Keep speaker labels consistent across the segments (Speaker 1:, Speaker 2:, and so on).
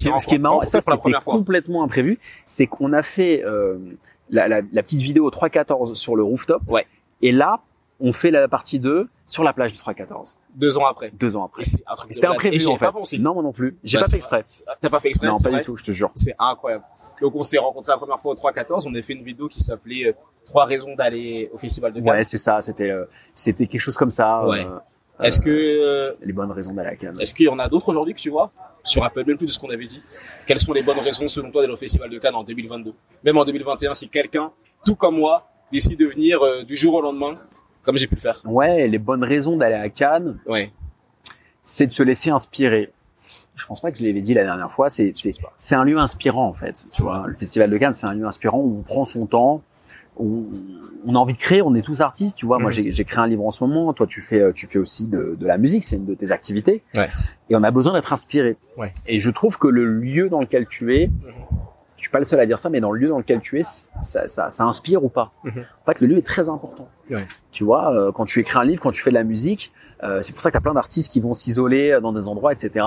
Speaker 1: Ce qui est marrant, ça c'était complètement imprévu, c'est qu'on a fait euh, la, la, la, petite vidéo 3.14 sur le rooftop.
Speaker 2: Ouais.
Speaker 1: Et là, on fait la partie 2 sur la plage du 3.14.
Speaker 2: Deux ans après.
Speaker 1: Deux ans après.
Speaker 2: C'était
Speaker 1: imprévu en fait.
Speaker 2: Pensé.
Speaker 1: Non, moi non plus. J'ai bah, pas fait exprès.
Speaker 2: T'as pas fait exprès
Speaker 1: Non, pas du tout, je te jure.
Speaker 2: C'est incroyable. Donc on s'est rencontrés la première fois au 3.14. On a fait une vidéo qui s'appelait euh, Trois raisons d'aller au festival de Cannes.
Speaker 1: Ouais, c'est ça. C'était euh, c'était quelque chose comme ça.
Speaker 2: Ouais. Est-ce que
Speaker 1: les bonnes raisons d'aller à Cannes
Speaker 2: Est-ce qu'il y en a d'autres aujourd'hui que tu vois Je me rappelle même plus de ce qu'on avait dit? Quelles sont les bonnes raisons selon toi d'aller au festival de Cannes en 2022 Même en 2021, si quelqu'un, tout comme moi, décide de venir euh, du jour au lendemain, comme j'ai pu le faire.
Speaker 1: Ouais, les bonnes raisons d'aller à Cannes.
Speaker 2: Ouais.
Speaker 1: C'est de se laisser inspirer. Je pense pas que je l'avais dit la dernière fois. C'est c'est c'est un lieu inspirant en fait. Tu vois, le festival de Cannes, c'est un lieu inspirant où on prend son temps on, on, a envie de créer, on est tous artistes, tu vois. Moi, mhm. j'ai créé un livre en ce moment. Toi, tu fais, tu fais aussi de, de la musique, c'est une de tes activités.
Speaker 2: Ouais.
Speaker 1: Et on a besoin d'être inspiré.
Speaker 2: Ouais.
Speaker 1: Et je trouve que le lieu dans lequel tu es, je suis pas le seul à dire ça, mais dans le lieu dans lequel tu es, ça, ça, ça inspire ou pas.
Speaker 2: Mhm.
Speaker 1: En fait, le lieu est très important.
Speaker 2: Ouais.
Speaker 1: Tu vois, euh, quand tu écris un livre, quand tu fais de la musique, euh, c'est pour ça que tu as plein d'artistes qui vont s'isoler dans des endroits, etc.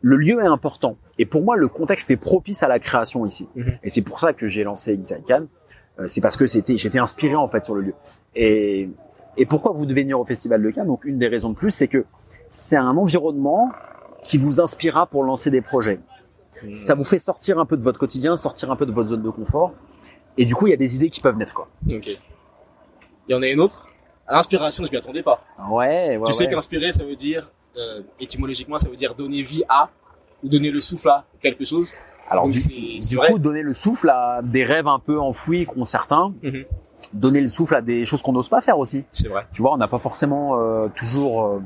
Speaker 1: Le lieu est important. Et pour moi, le contexte est propice à la création ici. Et c'est pour ça que j'ai lancé Cannes euh, c'est parce que c'était, j'étais inspiré en fait sur le lieu. Et, et pourquoi vous devez venir au Festival de Cannes? Donc une des raisons de plus, c'est que c'est un environnement qui vous inspirera pour lancer des projets. Hmm. Ça vous fait sortir un peu de votre quotidien, sortir un peu de votre zone de confort. Et du coup, il y a des idées qui peuvent naître, quoi.
Speaker 2: Ok. Il y en a une autre? L'inspiration, je m'y attendais pas.
Speaker 1: Ouais, ouais
Speaker 2: Tu sais qu'inspirer, ça veut dire, euh, étymologiquement, ça veut dire donner vie à, ou donner le souffle à quelque chose?
Speaker 1: Alors du, coup, donner le souffle à des rêves un peu enfouis qu'ont certains,
Speaker 2: mhm.
Speaker 1: donner le souffle à des choses qu'on n'ose pas faire aussi.
Speaker 2: C'est vrai.
Speaker 1: Tu vois, on n'a pas forcément euh, toujours euh,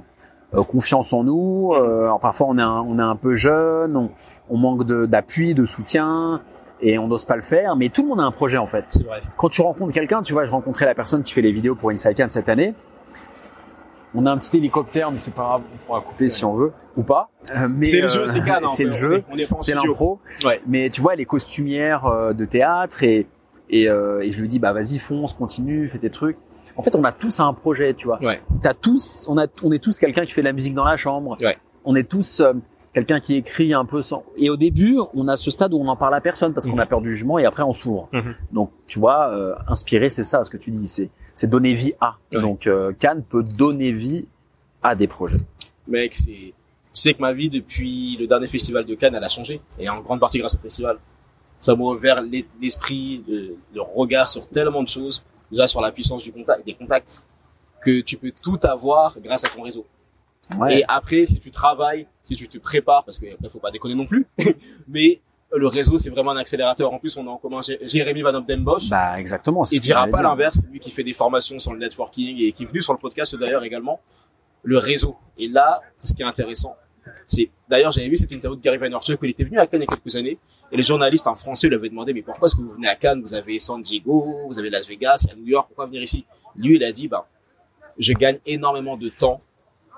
Speaker 1: euh, confiance en nous. alors parfois, on est un, on est un peu jeune, on, on manque d'appui, de, soutien. Et on n'ose pas le faire, mais tout le monde a un projet en fait.
Speaker 2: C'est vrai.
Speaker 1: Quand tu rencontres quelqu'un, tu vois, je rencontrais la personne qui fait les vidéos pour Inside Can cette année. On a un petit hélicoptère, mais c'est pas grave, on pourra couper si on veut ou pas.
Speaker 2: Euh, mais c'est le jeu, c'est Cannes.
Speaker 1: C'est le jeu, c'est l'impro.
Speaker 2: Ouais.
Speaker 1: Mais tu vois, les costumières euh, de théâtre et et, euh, et je lui dis bah vas-y fonce, continue, fais tes trucs. En fait, on a tous un projet, tu vois.
Speaker 2: Ouais.
Speaker 1: T'as tous, on a, on est tous quelqu'un qui fait de la musique dans la chambre.
Speaker 2: Ouais.
Speaker 1: On est tous quelqu'un qui écrit un peu sans. Et au début, on a ce stade où on n'en parle à personne parce qu'on a mhm. peur du jugement et après on s'ouvre.
Speaker 2: Mhm.
Speaker 1: Donc, tu vois, euh, inspirer, c'est ça, ce que tu dis, c'est c'est donner vie à. Donc, euh, Cannes peut donner vie à des projets.
Speaker 2: Mec, c'est, tu sais que ma vie depuis le dernier festival de Cannes, elle a changé. Et en grande partie grâce au festival. Ça m'a ouvert l'esprit, le, regard sur tellement de choses. Déjà sur la puissance du contact, des contacts. Que tu peux tout avoir grâce à ton réseau.
Speaker 1: Ouais.
Speaker 2: Et après, si tu travailles, si tu te prépares, parce que ne faut pas déconner non plus, mais le réseau, c'est vraiment un accélérateur. En plus, on a en commun Jérémy Van Bosch.
Speaker 1: Bah, exactement.
Speaker 2: Il dira pas l'inverse. Lui qui fait des formations sur le networking et qui est venu sur le podcast d'ailleurs également le réseau. Et là, ce qui est intéressant, c'est d'ailleurs j'avais vu cette interview de Gary Vaynerchuk il était venu à Cannes il y a quelques années et les journalistes en français lui avaient demandé mais pourquoi est-ce que vous venez à Cannes? Vous avez San Diego vous avez Las Vegas New York pourquoi venir ici? Lui il a dit bah je gagne énormément de temps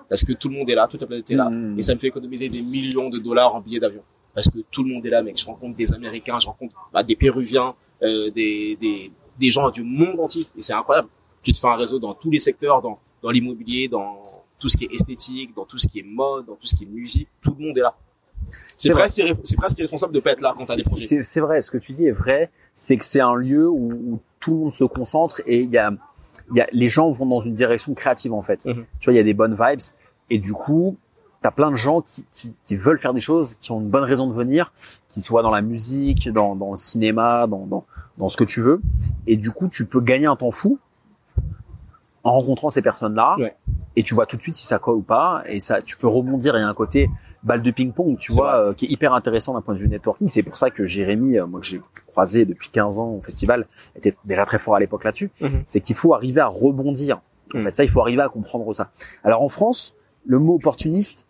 Speaker 2: parce que tout le monde est là toute la planète est là.
Speaker 1: Mmh.
Speaker 2: et ça me fait économiser des millions de dollars en billets d'avion. Parce que tout le monde est là mec. Je rencontre des Américains je rencontre bah, des Péruviens euh, des, des des gens du monde entier. Et c'est incroyable. Tu te fais un réseau dans tous les secteurs dans dans l'immobilier dans tout ce qui est esthétique, dans tout ce qui est mode, dans tout ce qui est musique, tout le monde est là. C'est presque, c'est presque responsable de pas être là quand t'as des projets.
Speaker 1: C'est vrai, ce que tu dis est vrai, c'est que c'est un lieu où, où, tout le monde se concentre et il y a, y a, les gens vont dans une direction créative en fait.
Speaker 2: Mhm.
Speaker 1: Tu vois, il y a des bonnes vibes et du coup, t'as plein de gens qui, qui, qui, veulent faire des choses, qui ont une bonne raison de venir, qui soient dans la musique, dans, dans le cinéma, dans, dans, dans ce que tu veux. Et du coup, tu peux gagner un temps fou en rencontrant ces personnes-là.
Speaker 2: Ouais
Speaker 1: et tu vois tout de suite si ça colle ou pas. Et ça tu peux rebondir il y a un côté balle de ping-pong tu vois euh, qui est hyper intéressant d'un point de vue networking. C'est pour ça que Jérémy euh, moi que j'ai croisé depuis 15 ans au festival était déjà très fort à l'époque là-dessus
Speaker 2: mhm.
Speaker 1: c'est qu'il faut arriver à rebondir. En
Speaker 2: mhm.
Speaker 1: fait ça il faut arriver à comprendre ça. Alors en France le mot opportuniste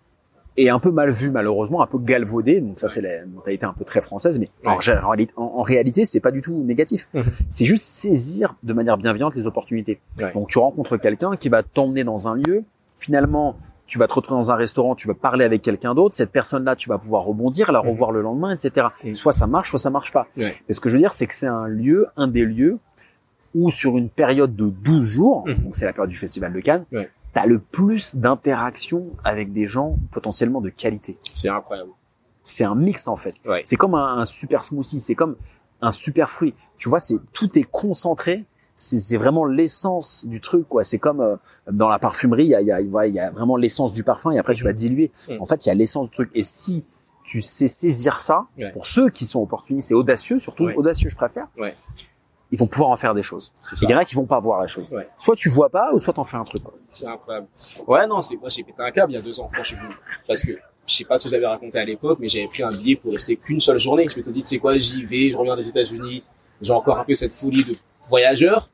Speaker 1: est un peu mal vu malheureusement, un peu galvaudé. Donc ça c'est la mentalité un peu très française, mais en, en, réalité c'est pas du tout négatif.
Speaker 2: Mhm.
Speaker 1: C'est juste saisir de manière bienveillante les opportunités. Donc tu rencontres quelqu'un qui va t'emmener dans un lieu. Finalement, tu vas te retrouver dans un restaurant, tu vas parler avec quelqu'un d'autre. Cette personne-là, tu vas pouvoir rebondir, la mhm. revoir le lendemain, etc.
Speaker 2: Mhm.
Speaker 1: Soit ça marche, soit ça marche pas.
Speaker 2: Ouais.
Speaker 1: Et ce que je veux dire, c'est que c'est un lieu, un des lieux où sur une période de 12 jours, donc c'est la période du Festival de Cannes, tu as le plus d'interaction avec des gens potentiellement de qualité.
Speaker 2: C'est incroyable.
Speaker 1: c'est un mix en fait.
Speaker 2: Ouais.
Speaker 1: C'est comme un, un super smoothie, c'est comme un super fruit. Tu vois, c'est tout est concentré. C'est vraiment l'essence du truc, quoi. C'est comme euh, dans la parfumerie, il y a, y, a, y a vraiment l'essence du parfum et après tu vas diluer.
Speaker 2: Mm.
Speaker 1: En fait, il y a l'essence du truc. Et si tu sais saisir ça,
Speaker 2: Ouais.
Speaker 1: pour ceux qui sont opportunistes et audacieux, surtout
Speaker 2: Ouais.
Speaker 1: audacieux, je préfère,
Speaker 2: Ouais.
Speaker 1: Ils vont pouvoir en faire des choses. Il y en a qui vont pas voir la chose.
Speaker 2: Ouais.
Speaker 1: Soit tu vois pas, ou soit t'en fais un truc.
Speaker 2: C'est incroyable. Ouais, non, c'est moi j'ai pété un câble il y a deux ans quand je suis venu. Parce que je sais pas si j'avais raconté à l'époque, mais j'avais pris un billet pour rester qu'une seule journée. Je m'étais dit, tu sais quoi, j'y vais, je reviens des États-Unis, j'ai encore un peu cette folie de voyageur.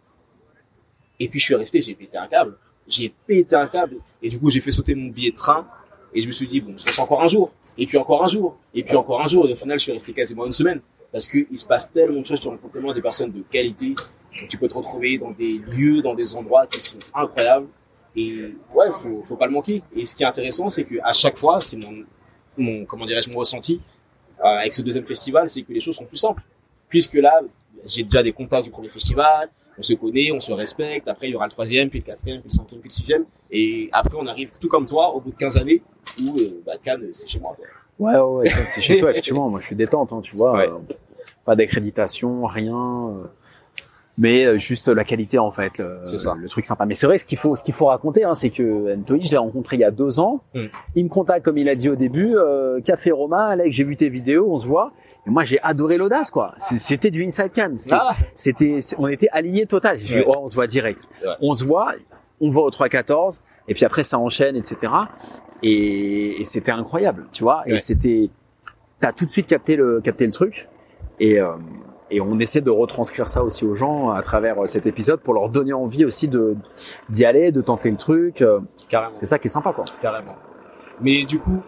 Speaker 2: Et puis je suis resté, j'ai pété un câble. J'ai pété un câble. Et du coup, j'ai fait sauter mon billet de train. Et je me suis dit, bon, je reste encore un jour. Et puis encore un jour. Et puis encore un jour. Et au final, je suis resté quasiment une semaine. Parce que il se passe tellement de choses, tu rencontres tellement des personnes de qualité. Tu peux te retrouver dans des lieux, dans des endroits qui sont incroyables. Et ouais, faut, faut pas le manquer. Et ce qui est intéressant, c'est que à chaque fois, c'est mon, mon, comment dirais-je, mon ressenti euh, avec ce deuxième festival, c'est que les choses sont plus simples. Puisque là, j'ai déjà des contacts du premier festival, on se connaît, on se respecte. Après, il y aura le troisième, puis le quatrième, puis le cinquième, puis le sixième. Et après, on arrive tout comme toi, au bout de 15 années, où euh, bah, Cannes, c'est chez moi.
Speaker 1: Ouais, ouais, ouais, c'est chez toi, effectivement. Moi, je suis détente, hein, tu vois.
Speaker 2: Ouais.
Speaker 1: euh, pas d'accréditation, rien. euh, mais euh, juste la qualité, en fait. Le,
Speaker 2: C'est ça.
Speaker 1: Le truc sympa. Mais c'est vrai, ce qu'il faut, ce qu'il faut raconter, hein, c'est que Anthony, je l'ai rencontré il y a deux ans.
Speaker 2: Mm.
Speaker 1: Il me contacte, comme il a dit au début, euh, Café Roma, Alex, j'ai vu tes vidéos, on se voit. Et moi, j'ai adoré l'audace, quoi. C'était du Inside Can.
Speaker 2: Ah,
Speaker 1: C'était, on était alignés total. J'ai
Speaker 2: Ouais.
Speaker 1: dit, oh, on se voit direct.
Speaker 2: Ouais.
Speaker 1: On se voit, on va au 3-14, et puis après, ça enchaîne, etc. Et, et c'était incroyable, tu vois. Et c'était, t'as tout de suite capté le, capté le truc. Et, euh, et on essaie de retranscrire ça aussi aux gens à travers euh, cet épisode pour leur donner envie aussi de, d'y aller, de tenter le truc. Euh,
Speaker 2: carrément.
Speaker 1: C'est ça qui est sympa, quoi.
Speaker 2: Carrément. Mais du coup,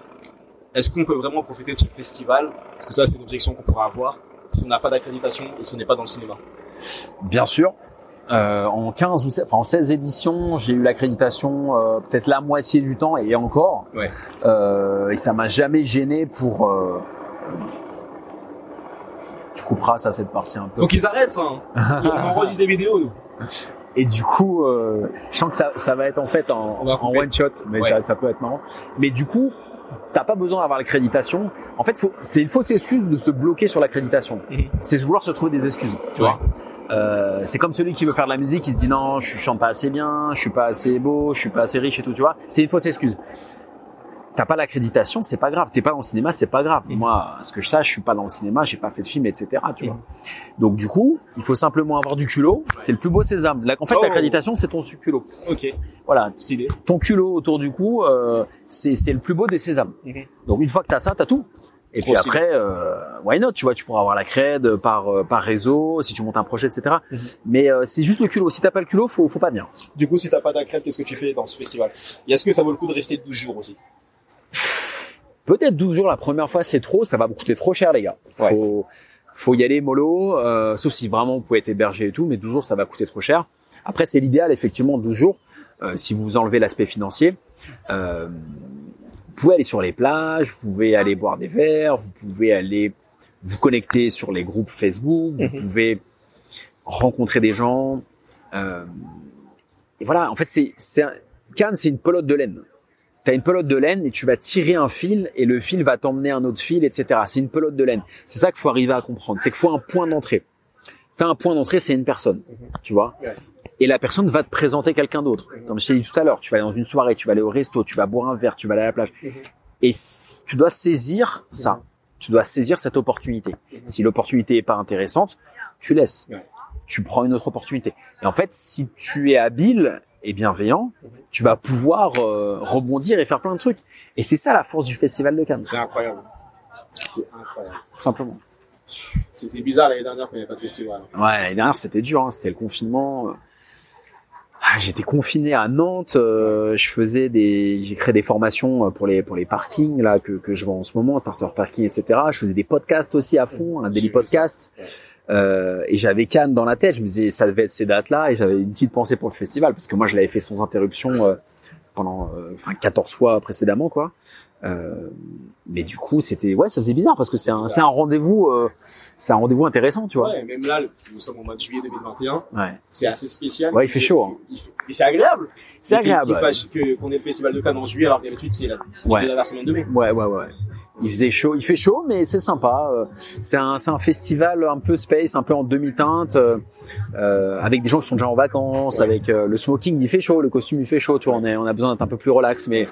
Speaker 2: est-ce qu'on peut vraiment profiter de ce festival? Parce que ça, c'est une objection qu'on pourra avoir si on n'a pas d'accréditation et si on n'est pas dans le cinéma.
Speaker 1: Bien sûr. Euh, en 15 ou 16, enfin en 16 éditions, j'ai eu l'accréditation euh, peut-être la moitié du temps et encore.
Speaker 2: Ouais.
Speaker 1: Euh, et ça m'a jamais gêné pour. Euh, euh, tu couperas ça cette partie un peu.
Speaker 2: Faut qu'ils arrêtent ça. Hein. on enregistre des vidéos, nous.
Speaker 1: Et du coup, euh, je sens que ça, ça va être en fait en, one shot, mais
Speaker 2: Ouais.
Speaker 1: ça, ça peut être marrant. Mais du coup, t'as pas besoin d'avoir l'accréditation. En fait, faut- c'est une fausse excuse de se bloquer sur l'accréditation.
Speaker 2: Mhm.
Speaker 1: C'est vouloir se trouver des excuses. Tu
Speaker 2: Ouais.
Speaker 1: vois. Euh, c'est comme celui qui veut faire de la musique, il se dit non, je chante pas assez bien, je suis pas assez beau, je suis pas assez riche et tout. Tu vois. C'est une fausse excuse. T'as pas l'accréditation, c'est pas grave. T'es pas dans le cinéma, c'est pas grave.
Speaker 2: Mhm.
Speaker 1: Moi, ce que je sache, je suis pas dans le cinéma, j'ai pas fait de film, etc. Tu vois.
Speaker 2: Mhm.
Speaker 1: Donc du coup, il faut simplement avoir du culot. C'est le plus beau sésame. Là, en fait,
Speaker 2: Oh.
Speaker 1: l'accréditation, c'est ton culot.
Speaker 2: Ok,
Speaker 1: Voilà,
Speaker 2: stylé.
Speaker 1: ton culot autour du cou, euh, c'est c'est le plus beau des sésames.
Speaker 2: Mhm.
Speaker 1: Donc une fois que t'as ça, t'as tout. Et puis après, euh, why not Tu vois, tu pourras avoir la cred par euh, par réseau si tu montes un projet, etc.
Speaker 2: Mhm.
Speaker 1: Mais euh, c'est juste le culot. Si t'as pas le culot, faut faut pas venir.
Speaker 2: Du coup, si t'as pas d'accrète, qu'est-ce que tu fais dans ce festival? Et est-ce que ça vaut le coup de rester 12 jours aussi?
Speaker 1: Peut-être 12 jours la première fois, c'est trop. Ça va vous coûter trop cher, les gars. Faut faut y aller mollo. euh, sauf si vraiment vous pouvez être hébergé et tout, mais 12 jours, ça va coûter trop cher. Après, c'est l'idéal, effectivement, 12 jours. euh, si vous enlevez l'aspect financier, euh, vous pouvez aller sur les plages, vous pouvez aller boire des verres, vous pouvez aller vous connecter sur les groupes Facebook, vous
Speaker 2: Mhm.
Speaker 1: pouvez rencontrer des gens. euh, et voilà, en fait, c'est c'est un- Cannes, c'est une pelote de laine. T'as une pelote de laine et tu vas tirer un fil et le fil va t'emmener un autre fil, etc. C'est une pelote de laine. C'est ça qu'il faut arriver à comprendre. C'est qu'il faut un point d'entrée. T'as un point d'entrée, c'est une personne, tu vois? Et la personne va te présenter quelqu'un d'autre. Comme je t'ai dit tout à l'heure, tu vas aller dans une soirée, tu vas aller au resto, tu vas boire un verre, tu vas aller à la plage.
Speaker 2: Mhm.
Speaker 1: Et tu dois saisir ça. Tu dois saisir cette opportunité. Si l'opportunité est pas intéressante, tu laisses. Tu prends une autre opportunité. Et en fait, si tu es habile et bienveillant, tu vas pouvoir euh, rebondir et faire plein de trucs. Et c'est ça la force du Festival de Cannes,
Speaker 2: C'est incroyable. C'est incroyable.
Speaker 1: tout simplement.
Speaker 2: C'était bizarre l'année dernière qu'il n'y avait pas de festival.
Speaker 1: Ouais, l'année dernière c'était dur, hein, c'était le confinement. Ah, J'étais confiné à Nantes, euh, je faisais des, j'ai créé des formations euh, pour les pour les parkings là que que je vends en ce moment, starter parking, etc. Je faisais des podcasts aussi à fond, un daily podcast.
Speaker 2: Ouais.
Speaker 1: Euh, et j'avais Cannes dans la tête, je me disais ça devait être ces dates-là et j'avais une petite pensée pour le festival parce que moi je l'avais fait sans interruption euh, pendant euh, enfin 14 fois précédemment quoi. Euh, mais du coup, c'était ouais, ça faisait bizarre parce que c'est un, c'est un rendez-vous, euh, c'est un rendez-vous intéressant, tu vois.
Speaker 2: Ouais, même là, nous sommes au mois de juillet 2021.
Speaker 1: Ouais.
Speaker 2: C'est assez spécial.
Speaker 1: Ouais, il fait chaud. Hein.
Speaker 2: Il fait- Et c'est agréable.
Speaker 1: C'est
Speaker 2: qu'il-
Speaker 1: agréable.
Speaker 2: qu'il
Speaker 1: ouais.
Speaker 2: fasse que- Qu'on ait le festival de Cannes en juillet alors que d'habitude c'est la, c'est
Speaker 1: Ouais.
Speaker 2: la semaine de mai.
Speaker 1: Ouais, ouais, ouais. Il faisait chaud, il fait chaud, mais c'est sympa. Euh, C'est un, c'est un festival un peu space, un peu en demi-teinte, euh, euh, avec des gens qui sont déjà en vacances,
Speaker 2: Ouais.
Speaker 1: avec le smoking, il fait chaud, le costume, il fait chaud. Tu vois, on, est, on a besoin d'être un peu plus relax, mais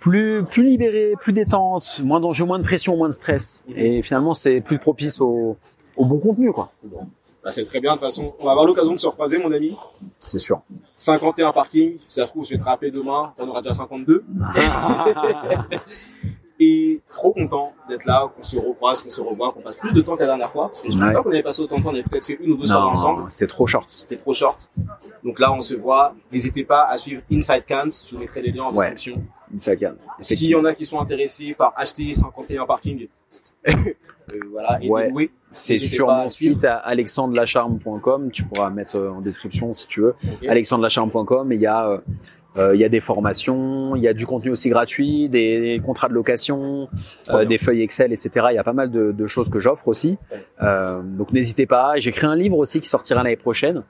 Speaker 1: plus, plus libéré, plus détente, moins d'enjeux, moins de pression, moins de stress. Et finalement, c'est plus propice au, au bon contenu, quoi.
Speaker 2: Bah, c'est très bien. De toute façon, on va avoir l'occasion de se recroiser, mon ami.
Speaker 1: C'est sûr.
Speaker 2: 51 parking. Si ça se trouve, je vais te rappeler demain. T'en auras déjà 52. Et trop content d'être là, qu'on se recroise, qu'on se revoit, qu'on passe plus de temps que la dernière fois. Parce que je ne
Speaker 1: Ouais.
Speaker 2: pas qu'on avait passé autant de temps. On avait peut-être fait une ou deux soirées ensemble.
Speaker 1: c'était trop short.
Speaker 2: C'était trop short. Donc là, on se voit. N'hésitez pas à suivre Inside Cans. Je vous mettrai les liens en
Speaker 1: Ouais.
Speaker 2: description.
Speaker 1: Ça calme.
Speaker 2: S'il y en a qui sont intéressés par acheter 51 parking, euh, voilà, et
Speaker 1: Ouais.
Speaker 2: louer,
Speaker 1: C'est sur mon site à alexandrelacharme.com. Tu pourras mettre euh, en description si tu veux.
Speaker 2: ok.
Speaker 1: alexandrelacharme.com et il y a euh, il y a des formations, il y a du contenu aussi gratuit, des contrats de location, euh, des feuilles Excel, etc. Il y a pas mal de, de choses que j'offre aussi. Euh, donc n'hésitez pas. J'écris un livre aussi qui sortira l'année prochaine.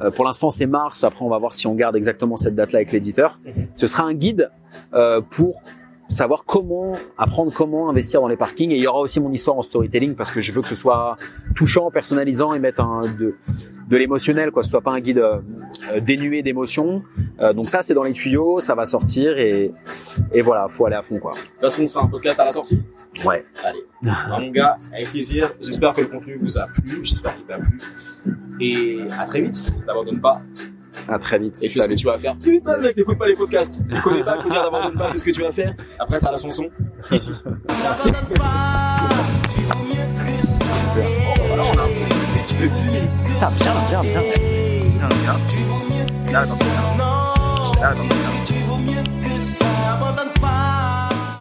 Speaker 1: Euh, pour l'instant c'est mars. Après on va voir si on garde exactement cette date-là avec l'éditeur.
Speaker 2: Mhm.
Speaker 1: Ce sera un guide euh, pour savoir comment apprendre comment investir dans les parkings et il y aura aussi mon histoire en storytelling parce que je veux que ce soit touchant, personnalisant et mettre un, de, de l'émotionnel quoi, ce soit pas un guide euh, dénué d'émotions. Euh, donc ça c'est dans les tuyaux, ça va sortir et, et voilà, faut aller à fond quoi.
Speaker 2: De toute façon, on sera un podcast à la sortie.
Speaker 1: Ouais.
Speaker 2: Allez. Mon gars, avec plaisir. J'espère que le contenu vous a plu. J'espère qu'il t'a plu. Et à très vite. N'abandonne pas.
Speaker 1: À très vite.
Speaker 2: Et fais ce que tu vas faire. Putain, mec, n'écoute pas les podcasts. Ne connais pas, faut dire d'abandonne pas, fais ce que tu vas faire. Après, t'as la chanson. Ici.
Speaker 3: N'abandonne pas, tu vaux mieux que ça.
Speaker 2: Voilà, on a un petit peu de minutes.
Speaker 1: Putain, bien, bien, bien.
Speaker 3: Tu vaux mieux que ça. Non, tu vaux mieux